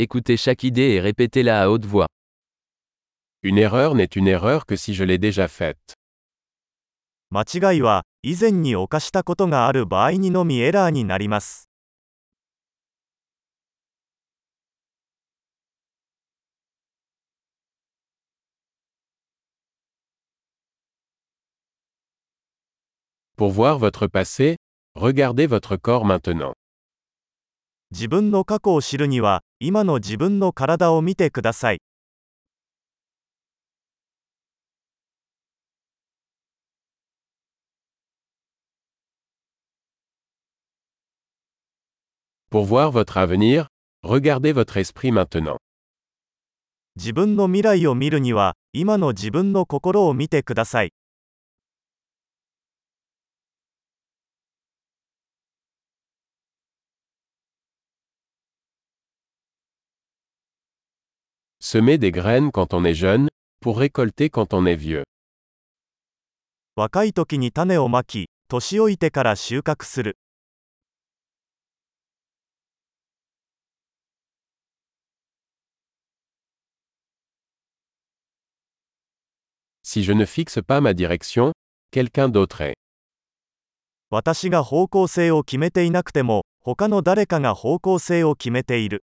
Écoutez chaque idée et répétez-la à haute voix. Une erreur n'est une erreur que si je l'ai déjà faite. 間違いは以前に犯したことがある場合にのみエラーになります Pour voir votre passé, regardez votre corps maintenant. 自分の過去を知るには今の自分の体を見てください Pour voir votre avenir, regardez votre esprit maintenant. 自分の未来を見るには今の自分の心を見てください Semez des graines quand on est jeune, pour récolter quand on est vieux. 若い時に種をまき年老いてから収穫する Si je ne fixe pas ma direction, quelqu'un d'autre est. 私が方向性を決めていなくても他の誰かが方向性を決めている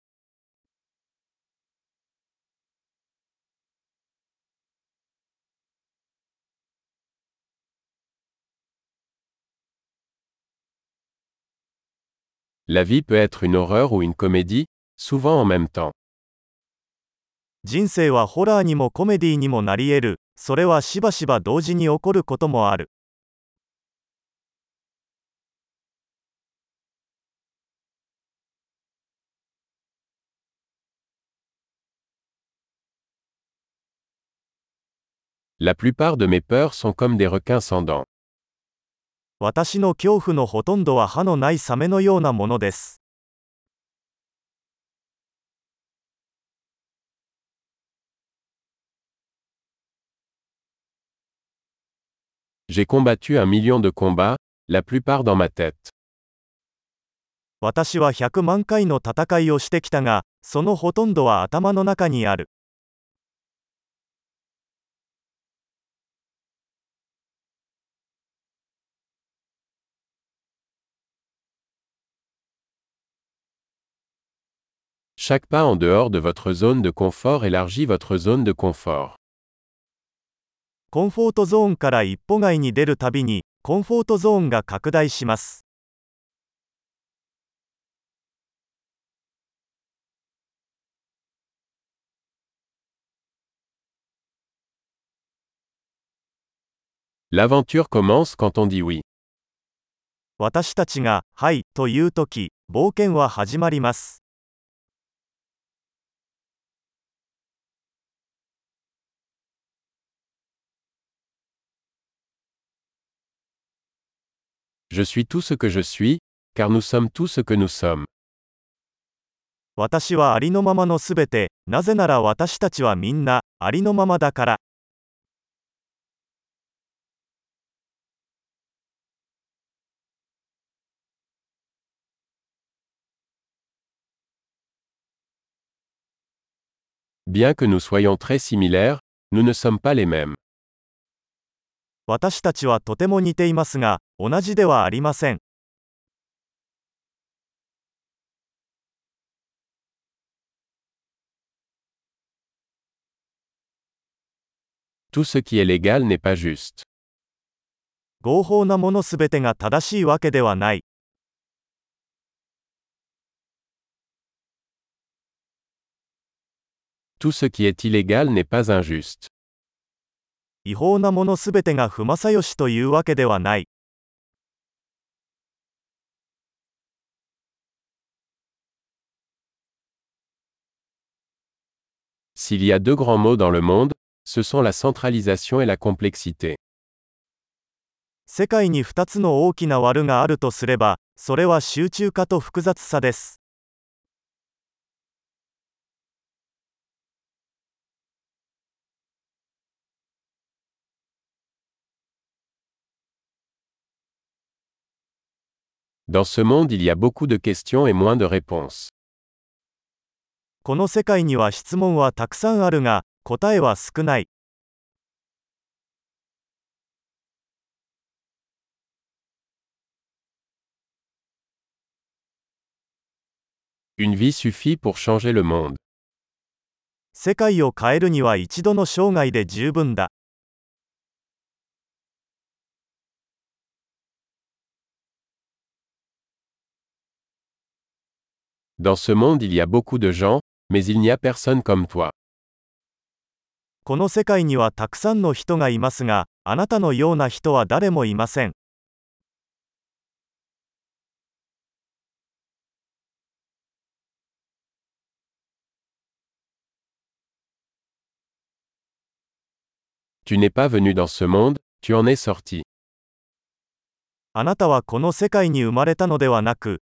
La vie peut être une horreur ou une comédie, souvent en même temps. 人生はホラーにもコメディにもなり得るそれはしばしば同時に起こることもある La plupart de mes peurs sont comme des requins sans dents. 私の恐怖のほとんどは歯のないサメのようなものです J'ai combattu un million de combats, la plupart dans ma tête. 私は100万回の戦いをしてきたがそのほとんどは頭の中にある Chaque pas en dehors de votre zone de confort élargit votre zone de confort. コンフォートゾーンから一歩外に出るたびにコンフォートゾーンが拡大します L'aventure commence quand on dit oui. 私たちが「はい」というとき冒険は始まります Je suis tout ce que je suis, car nous sommes tout ce que nous sommes. 私はありのままのすべてなぜなら私たちはみんなありのままだから Bien que nous soyons très similaires, nous ne sommes pas les mêmes. 私たちはとても似ていますが同じではありません Tout ce qui est légal n'est pas juste. 合法なものすべてが正しいわけではない Tout ce qui est illégal n'est pas injuste. 違法なものすべてが不正義というわけではない S'il y a deux grands mots dans le monde, ce sont la centralisation et la complexité. 世界に2つの大きな悪があるとすればそれは集中化と複雑さです Dans ce monde il y a beaucoup de questions et moins de réponses. この世界には質問はたくさんあるが、答えは少ない。Une vie suffit pour changer le monde. 世界を変えるには一度の生涯で十分だ。Dans ce monde il y a beaucoup de gens, mais il n'y a personne comme toi. この世界にはたくさんの人がいますが、あなたのような人は誰もいません。Tu n'es pas venu dans ce monde, tu en es sorti. あなたはこの世界に生まれたのではなく、